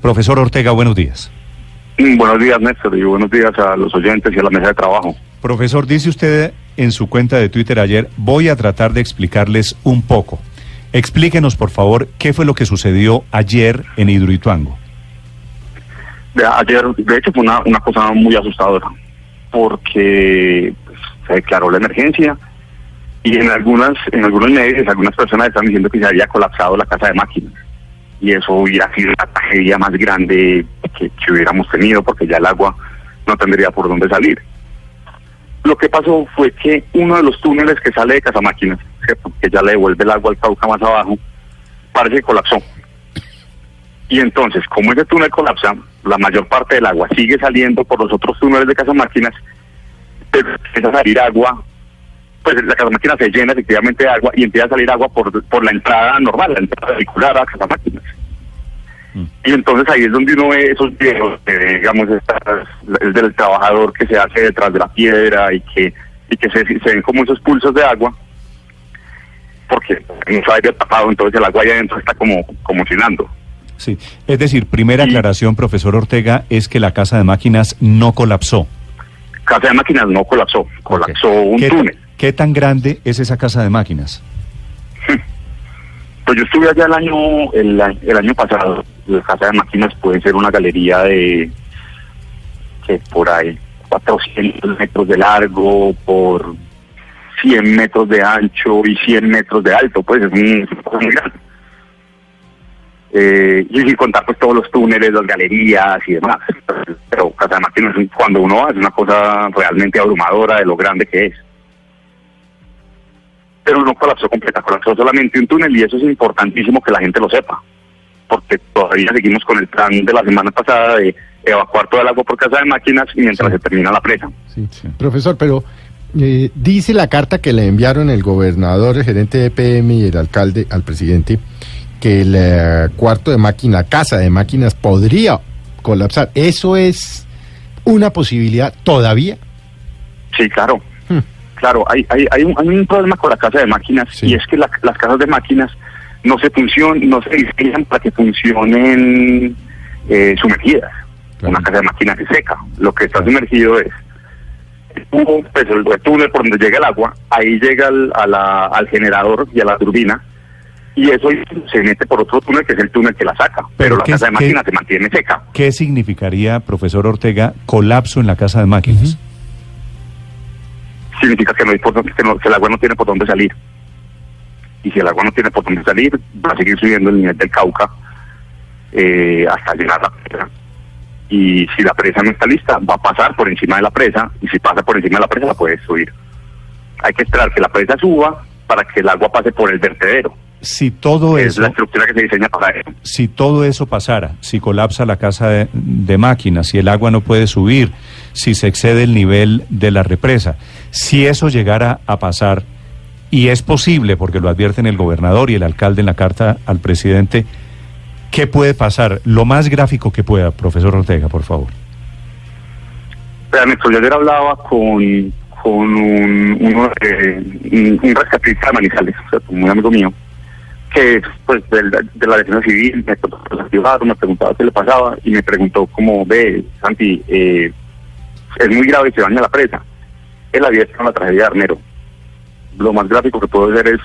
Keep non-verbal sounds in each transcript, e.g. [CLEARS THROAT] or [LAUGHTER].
Profesor Ortega, buenos días. [CLEARS THROAT] Buenos días, Néstor, y buenos días a los oyentes y a la mesa de trabajo. Profesor, dice usted en su cuenta de Twitter ayer, voy a tratar de explicarles un poco. Explíquenos, por favor, qué fue lo que sucedió ayer en Hidroituango. De, ayer, de hecho, fue una, una cosa muy asustadora, porque pues, se declaró la emergencia y en algunas en algunos medios algunas personas están diciendo que se había colapsado la casa de máquinas. Y eso hubiera sido tragedia más grande que, que hubiéramos tenido, porque ya el agua no tendría por dónde salir. Lo que pasó fue que uno de los túneles que sale de Casa Máquinas, ¿cierto? que ya le devuelve el agua al Cauca más abajo, parece que colapsó. Y entonces, como ese túnel colapsa, la mayor parte del agua sigue saliendo por los otros túneles de Casa Máquinas, pero empieza a salir agua, pues la Casa Máquinas se llena efectivamente de agua y empieza a salir agua por, por la entrada normal, la entrada vehicular a Casa Y entonces ahí es donde uno ve esos videos, de, digamos, estas, el del trabajador que se hace detrás de la piedra y que y que se, se ven como esos pulsos de agua, porque no se había tapado, entonces el agua allá adentro está como, como. Sí, es decir, primera Y- aclaración, profesor Ortega, es que la casa de máquinas no colapsó. Casa de máquinas no colapsó, colapsó un ¿Qué, túnel. ¿Qué tan grande es esa casa de máquinas? [LAUGHS] Pues yo estuve allá el año, el, el año pasado. La casa de máquinas puede ser una galería de por ahí 400 metros de largo, por 100 metros de ancho y 100 metros de alto, pues es un- muy grande. Eh, y sin contar pues todos los túneles, las galerías y demás. Pero Casa de Máquinas, cuando uno va, es una cosa realmente abrumadora de lo grande que es pero no colapsó completa, colapsó solamente un túnel y eso es importantísimo que la gente lo sepa, porque todavía seguimos con el plan de la semana pasada de evacuar todo el agua por casa de máquinas mientras Sí. se termina la presa. Sí, profesor, pero eh, dice la carta que le enviaron el gobernador, el gerente de PM y el alcalde al presidente que el eh, cuarto de máquina, casa de máquinas podría colapsar. ¿Eso es una posibilidad todavía? Sí, claro. Hmm. Claro, hay, hay, hay, un, hay un problema con la casa de máquinas Sí. y es que la- las casas de máquinas no se funcionan, no se diseñan para que funcionen eh, sumergidas. Claro. Una casa de máquinas es seca. Lo que está sumergido es el tubo, pues, el, el túnel por donde llega el agua, ahí llega al, a la- al generador y a la turbina y eso se mete por otro túnel que es el túnel que la saca. Pero, Pero la ¿qué casa de máquinas se mantiene seca. ¿Qué significaría, profesor Ortega, colapso en la casa de máquinas? significa que no hay por que, no- que el agua no tiene por dónde salir. Y si el agua no tiene por dónde salir, va a seguir subiendo el nivel del Cauca eh, hasta llegar a la presa. Y si la presa no está lista, va a pasar por encima de la presa, y si pasa por encima de la presa, la puede subir. Hay que esperar que la presa suba para que el agua pase por el vertedero. Si todo es eso... la estructura que se diseña para eso. si todo eso pasara, si colapsa la casa de, de máquinas, si el agua no puede subir, si se excede el nivel de la represa, si eso llegara a pasar, y es posible porque lo advierten el gobernador y el alcalde en la carta al presidente, ¿qué puede pasar? Lo más gráfico que pueda, profesor Ortega, por favor. Vean, Néstor, yo ayer hablaba con, con un, un, rescatista de Manizales, o un amigo mío, que pues de, la defensa civil me activar, me preguntaba qué le pasaba y me preguntó cómo ve, Santi, eh, es muy grave que se daña la presa. Él había en la tragedia de Arnero. Lo más gráfico que puedo ver es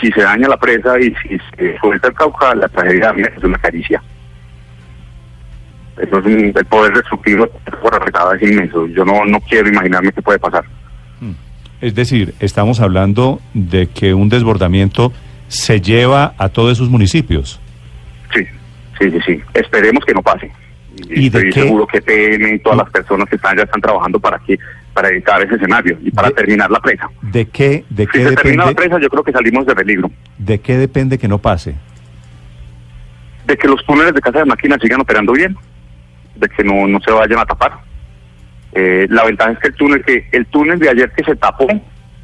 si se daña la presa y si se suelta el Cauca, la tragedia es una caricia. Eso es un- el poder destructivo por arretada es inmenso. Yo no, no quiero imaginarme qué puede pasar. Es decir, estamos hablando de que un desbordamiento se lleva a todos esos municipios. Sí, sí, sí, sí. Esperemos que no pase. ¿Y de Estoy qué? seguro que PM y todas las personas que están ya están trabajando para que para evitar ese escenario y para De- terminar la presa. ¿De qué, de Si qué se termina la presa, yo creo que salimos de peligro. ¿De qué depende que no pase? De que los túneles de casa de máquinas sigan operando bien, de que no, no se vayan a tapar. Eh, la ventaja es que el túnel que el túnel de ayer que se tapó,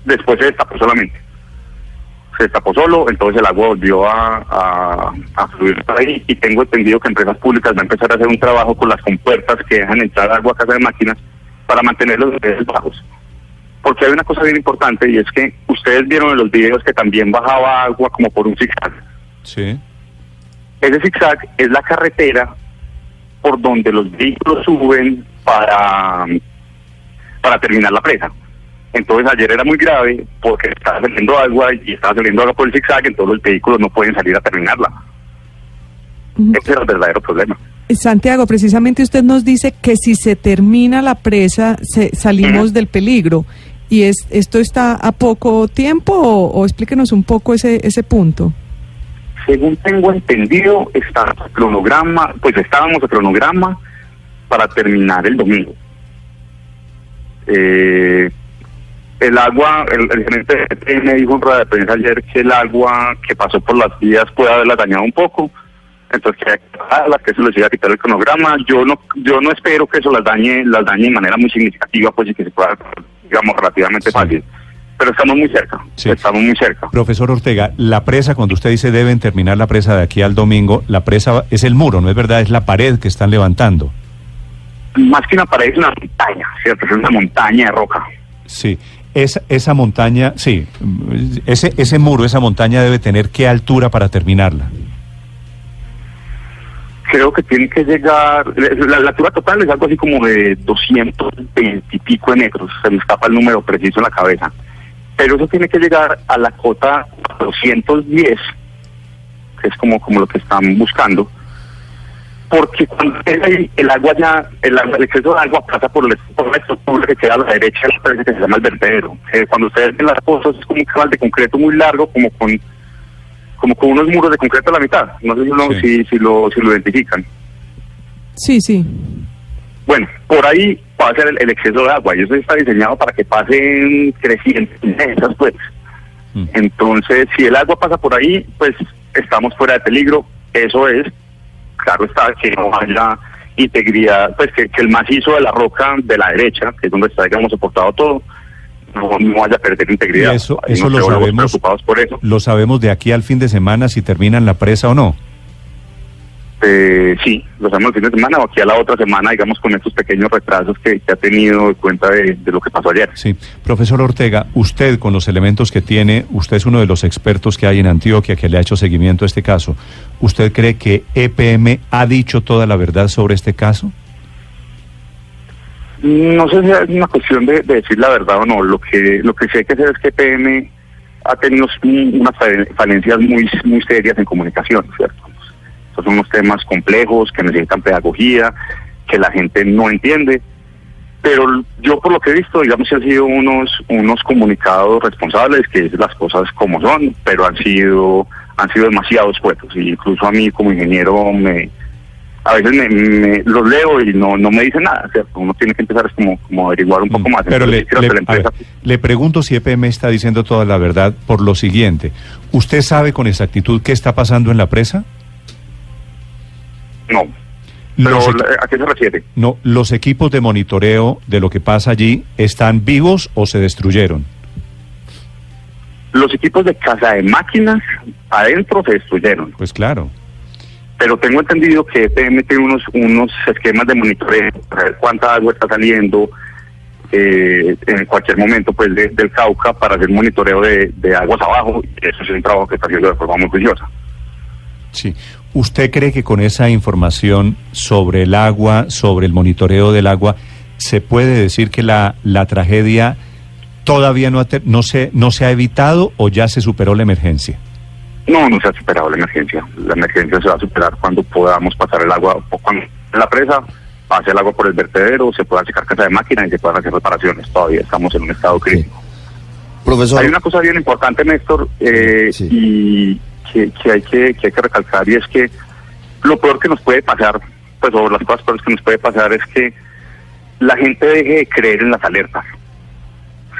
después se destapó solamente. Se destapó solo, entonces el agua volvió a, a, a fluir por ahí y tengo entendido que empresas públicas van a empezar a hacer un trabajo con las compuertas que dejan entrar agua a casa de máquinas para mantener los niveles bajos. Porque hay una cosa bien importante y es que ustedes vieron en los videos que también bajaba agua como por un zigzag. Sí. Ese zigzag es la carretera por donde los vehículos suben para, para terminar la presa. Entonces ayer era muy grave porque estaba saliendo agua y estaba saliendo agua por el zigzag, entonces los vehículos no pueden salir a terminarla. Ese era el verdadero problema. Santiago, precisamente usted nos dice que si se termina la presa se, salimos del peligro. ¿Y es, esto está a poco tiempo o, explíquenos un poco ese, ese punto? Según tengo entendido, está cronograma, pues estábamos a cronograma para terminar el domingo. Eh, el agua, el, gerente me dijo en rueda de prensa ayer que el agua que pasó por las vías puede haberla dañado un poco, entonces que que eso les iba a quitar el cronograma. Yo no, yo no espero que eso las dañe, las dañe de manera muy significativa, pues y que se pueda, digamos, relativamente fácil. Pero estamos muy cerca, estamos muy cerca. Profesor Ortega, la presa, cuando usted dice deben terminar la presa de aquí al domingo, la presa es el muro, ¿no es verdad? Es la pared que están levantando. Más que una pared es una montaña, ¿cierto? Es una montaña de roca. Sí. Esa, esa montaña, sí, ese, ese muro, esa montaña debe tener qué altura para terminarla. Creo que tiene que llegar, la, altura total es algo así como de 220 y pico de metros, se me escapa el número preciso en la cabeza, pero eso tiene que llegar a la cota 210, que es como, como lo que están buscando, porque cuando el agua ya, el, exceso de agua pasa por, el, por la estructura que queda a la derecha de que se llama el vertedero. Cuando ustedes ven las cosas es como un canal de concreto muy largo, como con como con unos muros de concreto a la mitad. No sé si, si, lo, si lo identifican. Sí, sí. Bueno, por ahí pasa el, el, exceso de agua y eso está diseñado para que pasen crecientes pues. Mm. Entonces, si el agua pasa por ahí, pues estamos fuera de peligro. Eso es claro está que no haya integridad, pues que, el macizo de la roca de la derecha, que es donde está, digamos, soportado todo, no, no vaya a perder integridad. eso, eso lo sabemos. por eso. Lo sabemos de aquí al fin de semana si terminan la presa o no. Eh, sí, lo sabemos el fin de semana o aquí a la otra semana, digamos, con estos pequeños retrasos que, ha tenido en cuenta de, lo que pasó ayer. Sí, profesor Ortega, usted con los elementos que tiene, usted es uno de los expertos que hay en Antioquia que le ha hecho seguimiento a este caso. ¿Usted cree que EPM ha dicho toda la verdad sobre este caso? No sé si es una cuestión de, decir la verdad o no. Lo que lo que sí hay que hacer es que EPM ha tenido unas falencias muy muy serias en comunicación, ¿cierto? Estos son unos temas complejos que necesitan pedagogía, que la gente no entiende. Pero yo por lo que he visto, digamos han sido unos, unos comunicados responsables, que es las cosas como son, pero han sido, han sido demasiado escuetos. Y incluso a mí como ingeniero me, a veces me, los leo y no, no me dicen nada. Uno tiene que empezar como, como averiguar un poco mm, más. Pero le, le, pregunto si EPM está diciendo toda la verdad por lo siguiente. ¿Usted sabe con exactitud qué está pasando en la presa? No. Pero, ¿A qué se refiere? No, los equipos de monitoreo de lo que pasa allí están vivos o se destruyeron. Los equipos de casa de máquinas adentro se destruyeron. Pues claro. Pero tengo entendido que EPM tiene unos, unos esquemas de monitoreo para ver cuánta agua está saliendo eh, en cualquier momento pues del Cauca para hacer monitoreo de, de aguas abajo. Eso es un trabajo que está haciendo de forma muy juiciosa. Sí. ¿Usted cree que con esa información sobre el agua, sobre el monitoreo del agua, se puede decir que la, la tragedia todavía no, no, se, no se ha evitado o ya se superó la emergencia? No, no se ha superado la emergencia. La emergencia se va a superar cuando podamos pasar el agua, cuando la presa pase el agua por el vertedero, se pueda sacar casa de máquina y se puedan hacer reparaciones. Todavía estamos en un estado crítico. Profesor. Hay una cosa bien importante, Néstor, eh, y que, hay que, que hay que recalcar y es que lo peor que nos puede pasar, pues o las cosas peores que nos puede pasar es que la gente deje de creer en las alertas.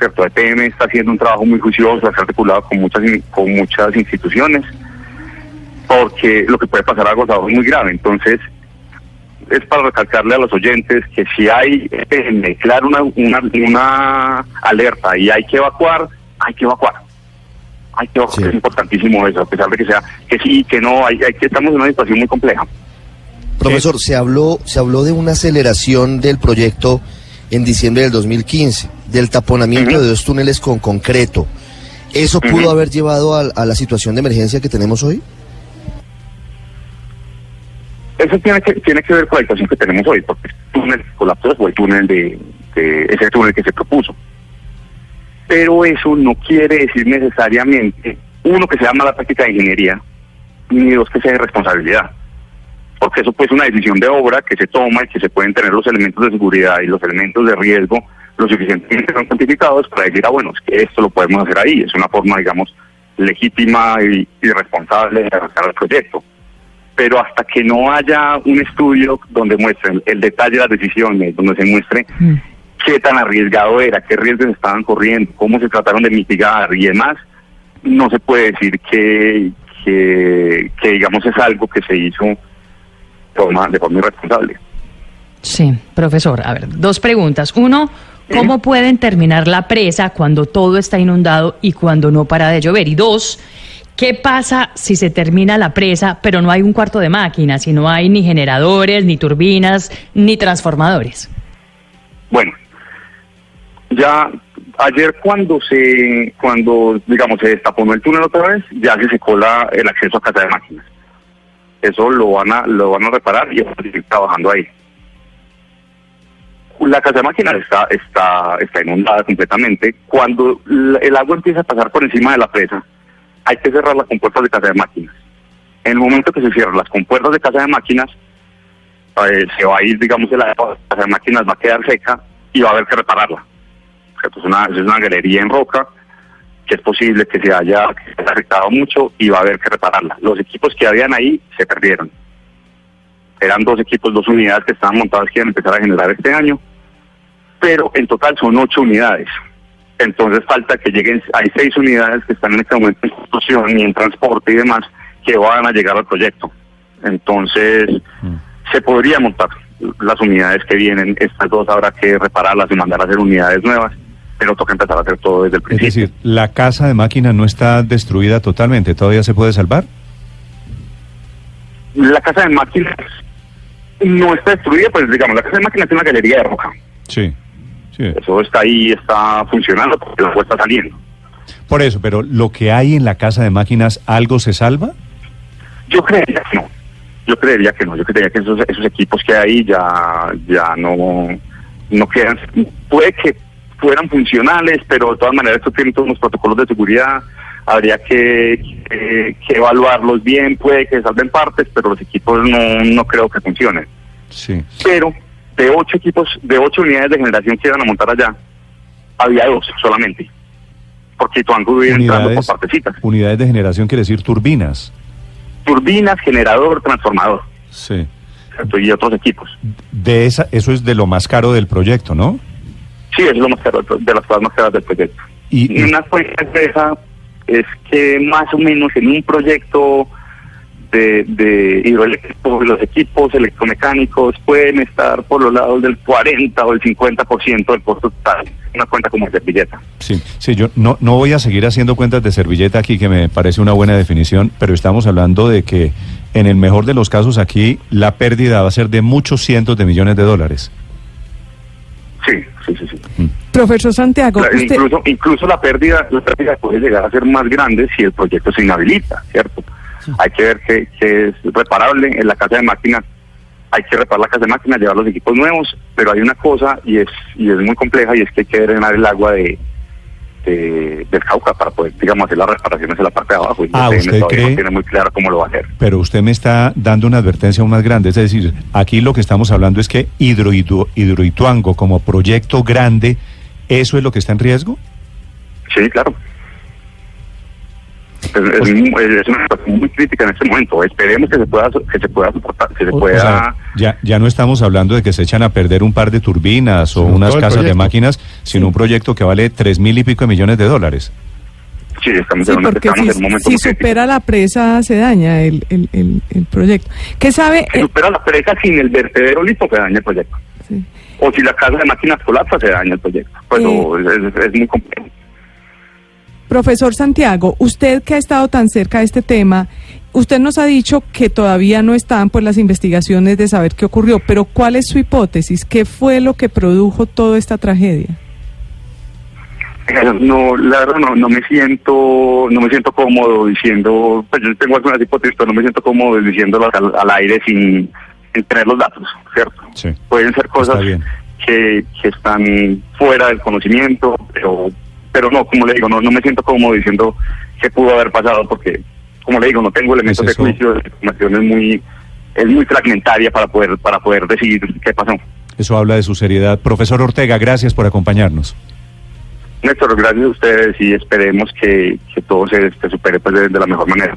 ¿Cierto? EPM está haciendo un trabajo muy juicioso, está articulado con muchas con muchas instituciones, porque lo que puede pasar algo es muy grave. Entonces, es para recalcarle a los oyentes que si hay EPM, claro, una, una, una alerta y hay que evacuar, hay que evacuar hay que es importantísimo eso, a pesar de que sea que sí, que no, hay, hay que estamos en una situación muy compleja. Profesor, se habló, se habló de una aceleración del proyecto en diciembre del 2015, del taponamiento de dos túneles con concreto. ¿Eso pudo haber llevado a, la situación de emergencia que tenemos hoy? eso tiene que tiene que ver con la situación que tenemos hoy, porque el túnel colapsó fue el túnel de, de ese túnel que se propuso. Pero eso no quiere decir necesariamente, uno, que sea mala práctica de ingeniería, ni dos, que sea irresponsabilidad. Porque eso pues es una decisión de obra que se toma y que se pueden tener los elementos de seguridad y los elementos de riesgo lo suficientemente cuantificados para decir, ah, bueno, es que esto lo podemos hacer ahí. Es una forma, digamos, legítima y, y responsable de arrancar el proyecto. Pero hasta que no haya un estudio donde muestren el detalle de las decisiones, donde se muestre Mm. qué tan arriesgado era, qué riesgos estaban corriendo, cómo se trataron de mitigar y demás, no se puede decir que, que, que digamos es algo que se hizo forma, de forma irresponsable. Sí, profesor. A ver, dos preguntas. Uno, ¿cómo pueden terminar la presa cuando todo está inundado y cuando no para de llover? Y dos, ¿qué pasa si se termina la presa pero no hay un cuarto de máquinas y no hay ni generadores, ni turbinas, ni transformadores? Bueno, ya ayer cuando se, cuando digamos se destapó el túnel otra vez, ya se secó la, el acceso a casa de máquinas. Eso lo van a, lo van a reparar y seguir trabajando ahí. La casa de máquinas está, está, está inundada completamente. Cuando el agua empieza a pasar por encima de la presa, hay que cerrar las compuertas de casa de máquinas. En el momento que se cierran las compuertas de casa de máquinas, eh, se va a ir, digamos, el agua, la casa de máquinas va a quedar seca y va a haber que repararla. Esto es una, es una galería en roca que es posible que se haya, que se haya afectado mucho y va a haber que repararla. Los equipos que habían ahí se perdieron. Eran dos equipos, dos unidades que estaban montadas que iban a empezar a generar este año, pero en total son ocho unidades. Entonces falta que lleguen, hay seis unidades que están en este momento en construcción y en transporte y demás que van a llegar al proyecto. Entonces se podría montar las unidades que vienen, estas dos habrá que repararlas y mandar a hacer unidades nuevas, pero toca empezar a hacer todo desde el Es principio. decir, la casa de máquinas no está destruida totalmente, ¿todavía se puede salvar? La casa de máquinas no está destruida, pues digamos, la casa de máquinas es una galería de roca. Sí, sí. Eso está ahí, está funcionando porque agua está saliendo. Por eso, pero lo que hay en la casa de máquinas, ¿algo se salva? Yo creería que no. Yo creería que no. Yo creería que esos, esos equipos que hay ahí ya, ya no, no quedan. Puede que fueran funcionales, pero de todas maneras esto tiene todos unos protocolos de seguridad. Habría que, que, que evaluarlos bien. Puede que salven partes, pero los equipos no, no creo que funcionen. Sí. Pero de ocho equipos, de ocho unidades de generación que iban a montar allá, había dos solamente. Porque Tuango iba entrando por partecitas. unidades de generación quiere decir turbinas. Turbinas, generador, transformador. Sí. Y otros equipos. De esa, eso es de lo más caro del proyecto, ¿no? Sí, es lo más caro, de las cosas más caras del proyecto. Y- Y, una cuenta de esa es que más o menos en un proyecto de, de hidroeléctrico, los equipos electromecánicos pueden estar por los lados del 40 o el 50% del costo total. Una cuenta como servilleta. Sí, sí, yo no, no voy a seguir haciendo cuentas de servilleta aquí, que me parece una buena definición, pero estamos hablando de que en el mejor de los casos aquí la pérdida va a ser de muchos cientos de millones de dólares. Sí, sí, sí. sí. Profesor Santiago, La- usted, incluso, incluso la pérdida, la pérdida puede llegar a ser más grande si el proyecto se inhabilita, ¿cierto? Hay que ver que, que es reparable en la casa de máquinas. Hay que reparar la casa de máquinas, llevar los equipos nuevos, pero hay una cosa y es y es muy compleja y es que hay que drenar el agua de, de- del Cauca para poder, digamos, hacer las reparaciones en la parte de abajo. Y Ah, ¿usted cree? no tiene muy claro cómo lo va a hacer. Pero usted me está dando una advertencia aún más grande, es decir, aquí lo que estamos hablando es que Hidroitu- Hidroituango como proyecto grande, ¿eso es lo que está en riesgo? Sí, claro. Es, es Pues- muy- es una situación muy crítica en este momento. Esperemos que se pueda que se pueda soportar, que se O- o pueda sea, ya, ya no estamos hablando de que se echan a perder un par de turbinas o unas casas de máquinas, sino un proyecto que vale tres mil y pico de millones de dólares. Sí, estamos, sí, en, porque estamos si, en un momento si supera la presa se daña el, el, el, el proyecto. ¿Qué sabe? Si eh, supera la presa sin el vertedero listo, se daña el proyecto. sí. O si la casa de máquinas colapsa, se daña el proyecto. Pero Eh. es, es- es muy complejo. Profesor Santiago, usted que ha estado tan cerca de este tema, usted nos ha dicho que todavía no están pues las investigaciones de saber qué ocurrió, pero ¿cuál es su hipótesis? ¿Qué fue lo que produjo toda esta tragedia? Eh, No, la verdad no, no me siento, no me siento cómodo diciendo, pues yo tengo algunas hipótesis, pero no me siento cómodo diciéndolas al, al aire sin, en tener los datos, ¿cierto? Sí. Pueden ser cosas que, que están fuera del conocimiento, pero, pero no, como le digo, no, no me siento cómodo diciendo qué pudo haber pasado porque, como le digo, no tengo elementos Es de juicio, la información es muy, es muy fragmentaria para poder, para poder decidir qué pasó. Eso habla de su seriedad. Profesor Ortega, gracias por acompañarnos. Néstor, gracias a ustedes y esperemos que, que todo se, se supere pues, de- de la mejor manera.